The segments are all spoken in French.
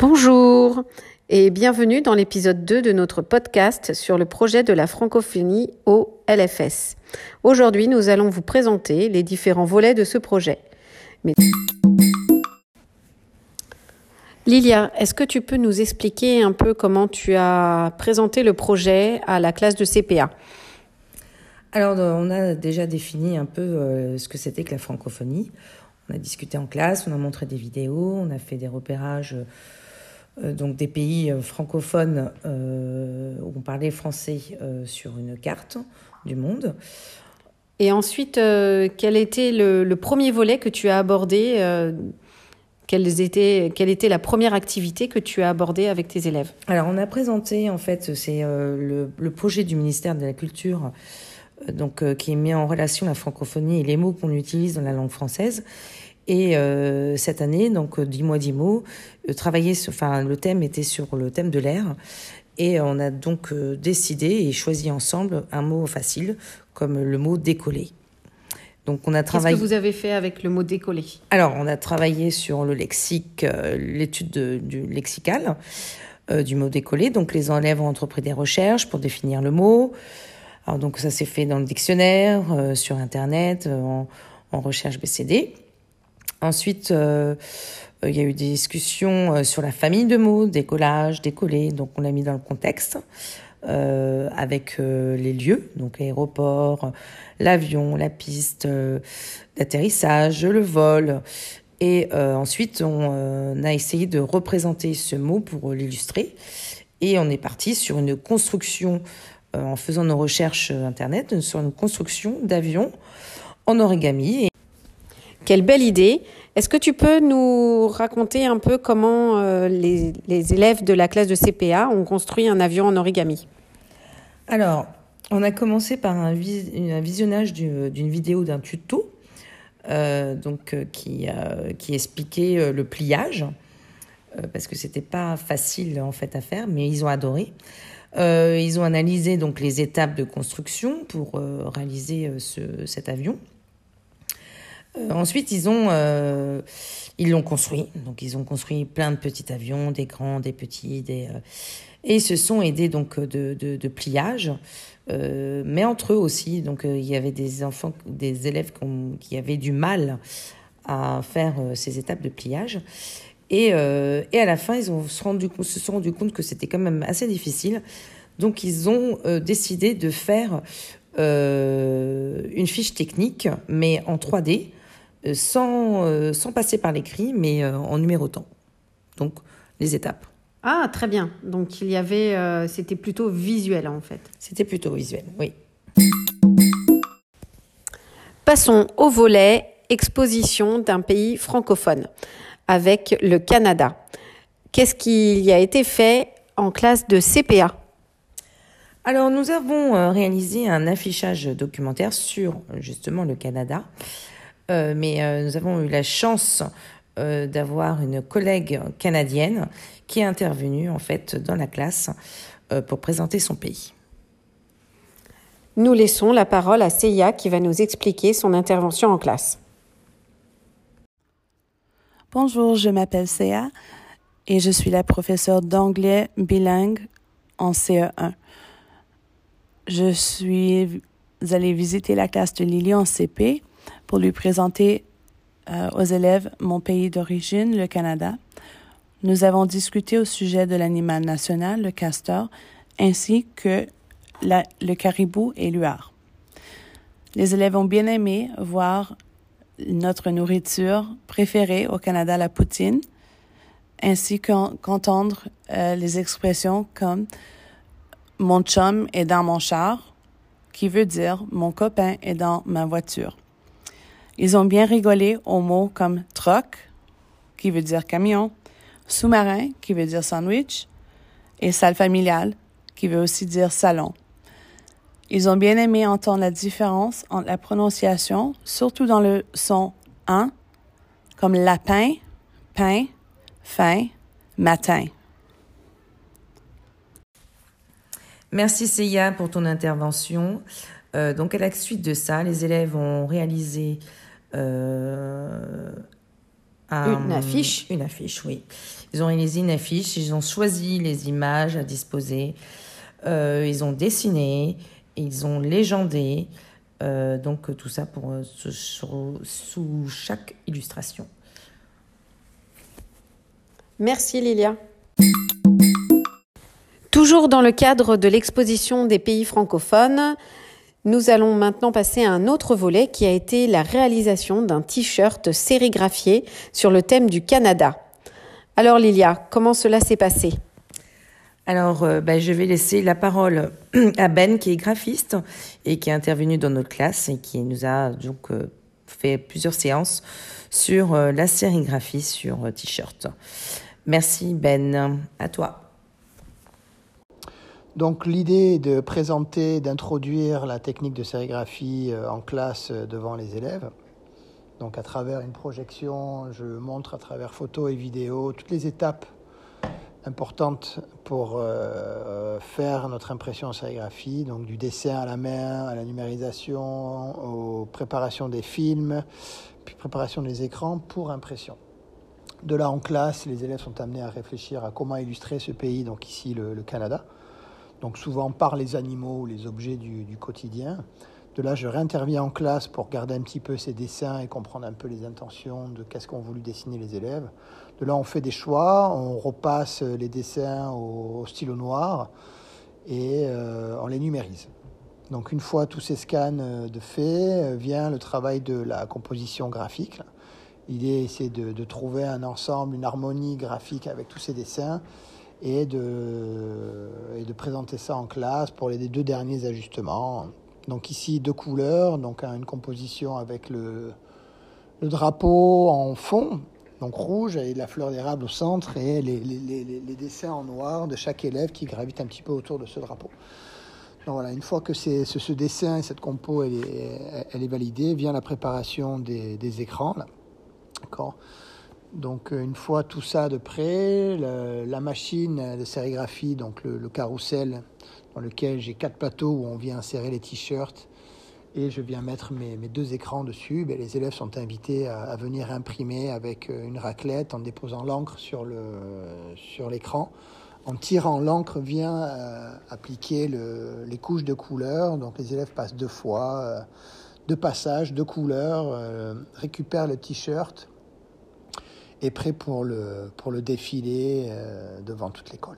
Bonjour et bienvenue dans l'épisode 2 de notre podcast sur le projet de la francophonie au LFS. Aujourd'hui, nous allons vous présenter les différents volets de ce projet. Lilia, est-ce que tu peux nous expliquer un peu comment tu as présenté le projet à la classe de CPA Alors, on a déjà défini un peu euh, ce que c'était que la francophonie. On a discuté en classe, on a montré des vidéos, on a fait des repérages euh, donc des pays euh, francophones euh, où on parlait français sur une carte du monde. Et ensuite, quel était le, premier volet que tu as abordé quelle était, quelle était la première activité que tu as abordée avec tes élèves? Alors, on a présenté, en fait, c'est le, le, projet du ministère de la Culture, donc, qui met en relation la francophonie et les mots qu'on utilise dans la langue française. Et euh, cette année, donc euh, dix mois, dix mots, euh, travailler sur, enfin, le thème était sur le thème de l'air. Et on a donc décidé et choisi ensemble un mot facile, comme le mot décoller. Donc on a travaillé. Qu'est-ce que vous avez fait avec le mot décoller? Alors on a travaillé sur le lexique, l'étude du lexical du mot décoller. Donc les élèves ont entrepris des recherches pour définir le mot. Alors donc ça s'est fait dans le dictionnaire, sur internet, en, en recherche BCD. Ensuite, euh, il y a eu des discussions euh, sur la famille de mots, décollage, décoller, donc on l'a mis dans le contexte. Euh, avec euh, les lieux, donc l'aéroport, l'avion, la piste d'atterrissage, le vol. Et ensuite, on a essayé de représenter ce mot pour l'illustrer. Et on est parti sur une construction, en faisant nos recherches Internet, sur une construction d'avions en origami. Quelle belle idée. Est-ce que tu peux nous raconter un peu comment euh, les, élèves de la classe de CPA ont construit un avion en origami? Alors, on a commencé par un, visionnage d'une vidéo d'un tuto euh, euh, qui, qui expliquait le pliage, parce que c'était pas facile en fait à faire, mais ils ont adoré. ils ont analysé donc les étapes de construction pour réaliser cet avion. Euh, ensuite, ils ont, euh, ils l'ont construit. Donc, ils ont construit plein de petits avions, des grands, des petits, des, euh, et ils se sont aidés donc de, de, pliage, mais entre eux aussi. Donc, il y avait des enfants, des élèves qui avaient du mal à faire ces étapes de pliage. Et, et à la fin, ils ont se, rendu, se sont rendus compte que c'était quand même assez difficile. Donc, ils ont décidé de faire une fiche technique, mais en 3D, euh, sans, euh, sans passer par l'écrit, mais euh, en numérotant. Donc, les étapes. Ah, très bien. Donc, il y avait, c'était plutôt visuel en fait. C'était plutôt visuel, oui. Passons au volet exposition d'un pays francophone avec le Canada. Qu'est-ce qui y a été fait en classe de CPA Alors, nous avons réalisé un affichage documentaire sur justement le Canada. Euh, mais euh, nous avons eu la chance euh, d'avoir une collègue canadienne qui est intervenue en fait dans la classe pour présenter son pays. Nous laissons la parole à Seiya qui va nous expliquer son intervention en classe. Bonjour, je m'appelle Seiya et je suis la professeure d'anglais bilingue en CE1. Je suis allée visiter la classe de Lily en CP pour lui présenter euh, aux élèves mon pays d'origine, le Canada. Nous avons discuté au sujet de l'animal national, le castor, ainsi que le caribou et l'huard. Les élèves ont bien aimé voir notre nourriture préférée au Canada, la poutine, ainsi qu'entendre euh, les expressions comme mon chum est dans mon char, qui veut dire mon copain est dans ma voiture. Ils ont bien rigolé aux mots comme truck, qui veut dire camion, sous-marin, qui veut dire sandwich, et salle familiale, qui veut aussi dire salon. Ils ont bien aimé entendre la différence entre la prononciation, surtout dans le son un, comme lapin, pain, fin, matin. Merci Seiya pour ton intervention. Euh, donc à la suite de ça, les élèves ont réalisé euh, une affiche. Une affiche, oui. Ils ont réalisé une affiche, ils ont choisi les images à disposer, euh, ils ont dessiné, ils ont légendé. Euh, donc tout ça pour, sous chaque illustration. Merci Lilia. Toujours dans le cadre de l'exposition des pays francophones, nous allons maintenant passer à un autre volet qui a été la réalisation d'un t-shirt sérigraphié sur le thème du Canada. Alors Lilia, comment cela s'est passé? Alors, euh, ben, je vais laisser la parole à Ben, qui est graphiste et qui est intervenu dans notre classe et qui nous a donc euh, fait plusieurs séances sur euh, la sérigraphie sur t-shirt. Merci Ben, à toi. Donc l'idée de présenter, d'introduire la technique de sérigraphie euh, en classe euh, devant les élèves. Donc à travers une projection, je montre à travers photos et vidéos toutes les étapes importantes pour euh, faire notre impression en sérigraphie, donc du dessin à la main, à la numérisation, aux préparations des films, puis préparation des écrans pour impression. De là en classe, les élèves sont amenés à réfléchir à comment illustrer ce pays, donc ici le Canada donc souvent par les animaux ou les objets du, quotidien. De là, je réinterviens en classe pour garder un petit peu ces dessins et comprendre un peu les intentions de qu'est-ce qu'ont voulu dessiner les élèves. De là, on fait des choix, on repasse les dessins au, stylo noir et euh, on les numérise. Donc une fois tous ces scans de fait, vient le travail de la composition graphique. L'idée, c'est de, trouver un ensemble, une harmonie graphique avec tous ces dessins et de, présenter ça en classe pour les deux derniers ajustements. Donc ici deux couleurs, donc une composition avec le, drapeau en fond, donc rouge et la fleur d'érable au centre et les, dessins en noir de chaque élève qui gravite un petit peu autour de ce drapeau. Donc voilà, une fois que ce, ce, dessin et cette compo elle est, elle est validée, vient la préparation des, des écrans. D'accord? Donc euh, une fois tout ça de près, la machine de sérigraphie, donc le, carrousel dans lequel j'ai quatre plateaux où on vient insérer les t-shirts et je viens mettre mes, deux écrans dessus, ben, les élèves sont invités à, venir imprimer avec euh, une raclette en déposant l'encre sur l'écran. En tirant l'encre vient euh, appliquer les couches de couleurs, donc les élèves passent deux fois, deux passages, deux couleurs, récupèrent le t-shirt est prêt pour le, pour le défilé euh, devant toute l'école.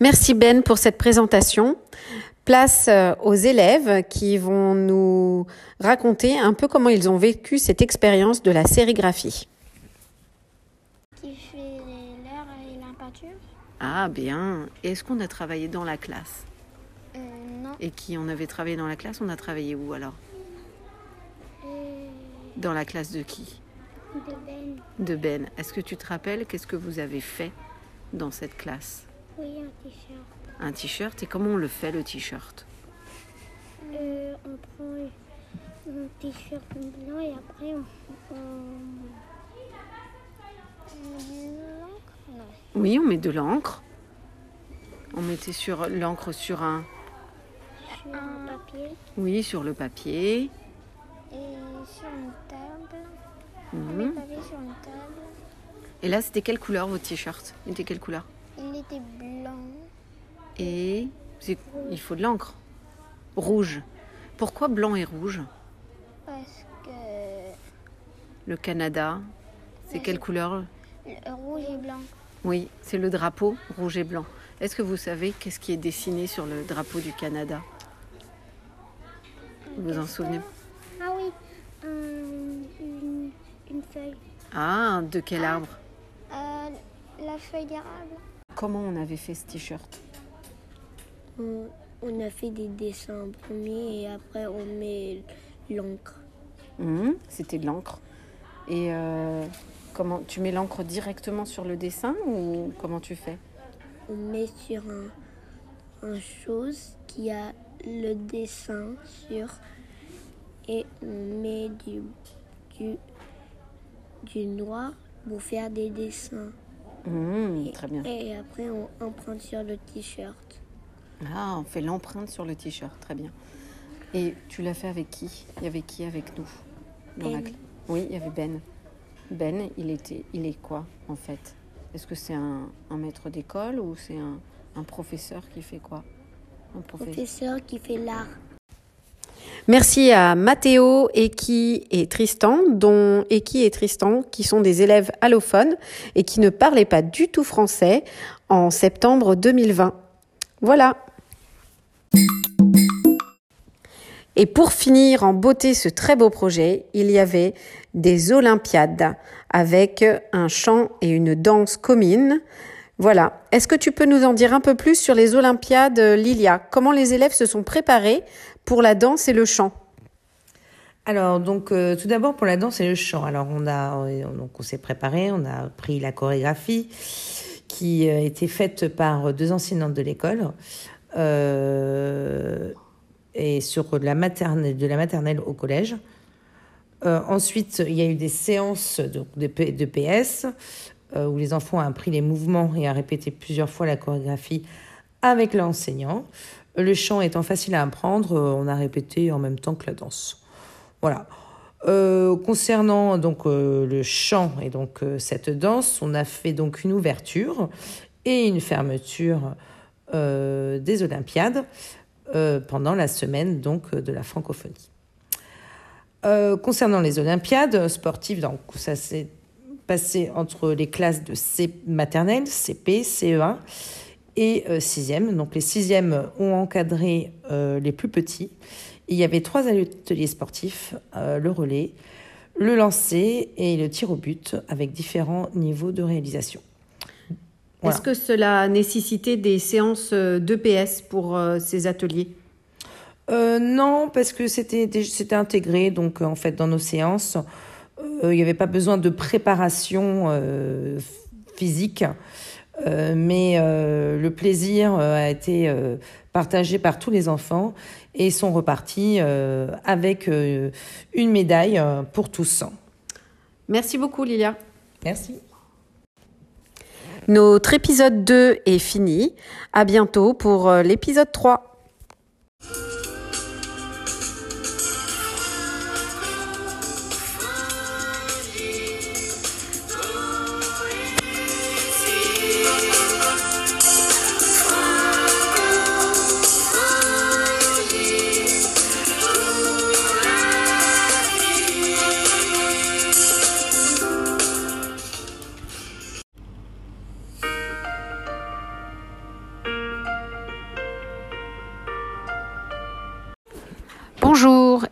Merci Ben pour cette présentation. Place euh, aux élèves qui vont nous raconter un peu comment ils ont vécu cette expérience de la sérigraphie. Qui fait l'heure et la peinture? Ah bien. Est-ce qu'on a travaillé dans la classe? Euh, Non. Et qui on avait travaillé dans la classe? On a travaillé où alors? Dans la classe de qui De Ben. De Ben. Est-ce que tu te rappelles qu'est-ce que vous avez fait dans cette classe Oui, un t-shirt. Un t-shirt? Et comment on le fait le t-shirt? Euh, On prend un t-shirt blanc et après on, on... met de l'encre Oui, on met de l'encre. On mettait sur l'encre sur un... Sur un papier. Oui, sur le papier. Et sur une table. Sur une table. Et là, c'était quelle couleur votre t-shirt? Il était quelle couleur? Il était blanc. Et il faut de l'encre. Rouge. Pourquoi blanc et rouge? Parce que. Le Canada, c'est quelle couleur? Rouge et blanc. Oui, c'est le drapeau rouge et blanc. Est-ce que vous savez qu'est-ce qui est dessiné sur le drapeau du Canada? Vous vous en souvenez ah oui, une, feuille. Ah, de quel arbre euh, La feuille d'érable. Comment on avait fait ce t-shirt on, a fait des dessins en premier et après on met l'encre. Mmh, c'était de l'encre. Et euh, comment tu mets l'encre directement sur le dessin ou comment tu fais On met sur un, un chose qui a le dessin sur et on met du, du, du noir pour faire des dessins. Mmh, très bien. Et après, on emprunte sur le t-shirt. Ah, on fait l'empreinte sur le t-shirt, très bien. Et tu l'as fait avec qui? Il y avait qui avec nous? Dans la Ben. cl- Oui, il y avait Ben. Ben, il était, il est quoi en fait? Est-ce que c'est un, un maître d'école ou c'est un, un professeur qui fait quoi? Un. Professeur qui fait l'art. Merci à Mathéo, Eki et Tristan, dont Eki et Tristan, qui sont des élèves allophones et qui ne parlaient pas du tout français en septembre 2020. Voilà. Et pour finir en beauté ce très beau projet, il y avait des Olympiades avec un chant et une danse commune. Voilà. Est-ce que tu peux nous en dire un peu plus sur les Olympiades, Lilia? Comment les élèves se sont préparés pour la danse et le chant? Alors, donc, euh, tout d'abord pour la danse et le chant. Alors, on a, on s'est préparé, on a pris la chorégraphie qui a été faite par deux enseignantes de l'école. Euh, et sur la maternelle, de la maternelle au collège. Euh, ensuite, il y a eu des séances de, de, PS euh, où les enfants ont appris les mouvements et à répéter plusieurs fois la chorégraphie avec l'enseignant. Le chant étant facile à apprendre, euh, on a répété en même temps que la danse. Voilà. Euh, concernant donc euh, le chant et donc euh, cette danse, on a fait donc une ouverture et une fermeture euh, des Olympiades euh, pendant la semaine donc de la francophonie. Euh, concernant les Olympiades sportives, donc ça s'est passé entre les classes de C maternelle, CP, CE1 et euh, 6e. Donc les 6e ont encadré euh, les plus petits. Il y avait trois ateliers sportifs, euh, le relais, le lancer et le tir au but avec différents niveaux de réalisation. Voilà. Est-ce que cela a nécessité des séances d'EPS pour euh, ces ateliers? Euh, non, parce que c'était intégré donc euh, en fait dans nos séances. Euh, il n'y avait pas besoin de préparation euh, physique, euh, mais euh, le plaisir euh, a été euh, partagé par tous les enfants et ils sont repartis euh, avec euh, une médaille pour tous. Merci beaucoup, Lilia. Merci. Notre épisode 2 est fini. À bientôt pour l'épisode 3.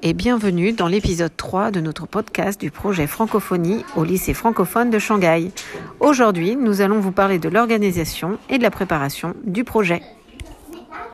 Et bienvenue dans l'épisode 3 de notre podcast du projet Francophonie au lycée francophone de Shanghai. Aujourd'hui, nous allons vous parler de l'organisation et de la préparation du projet.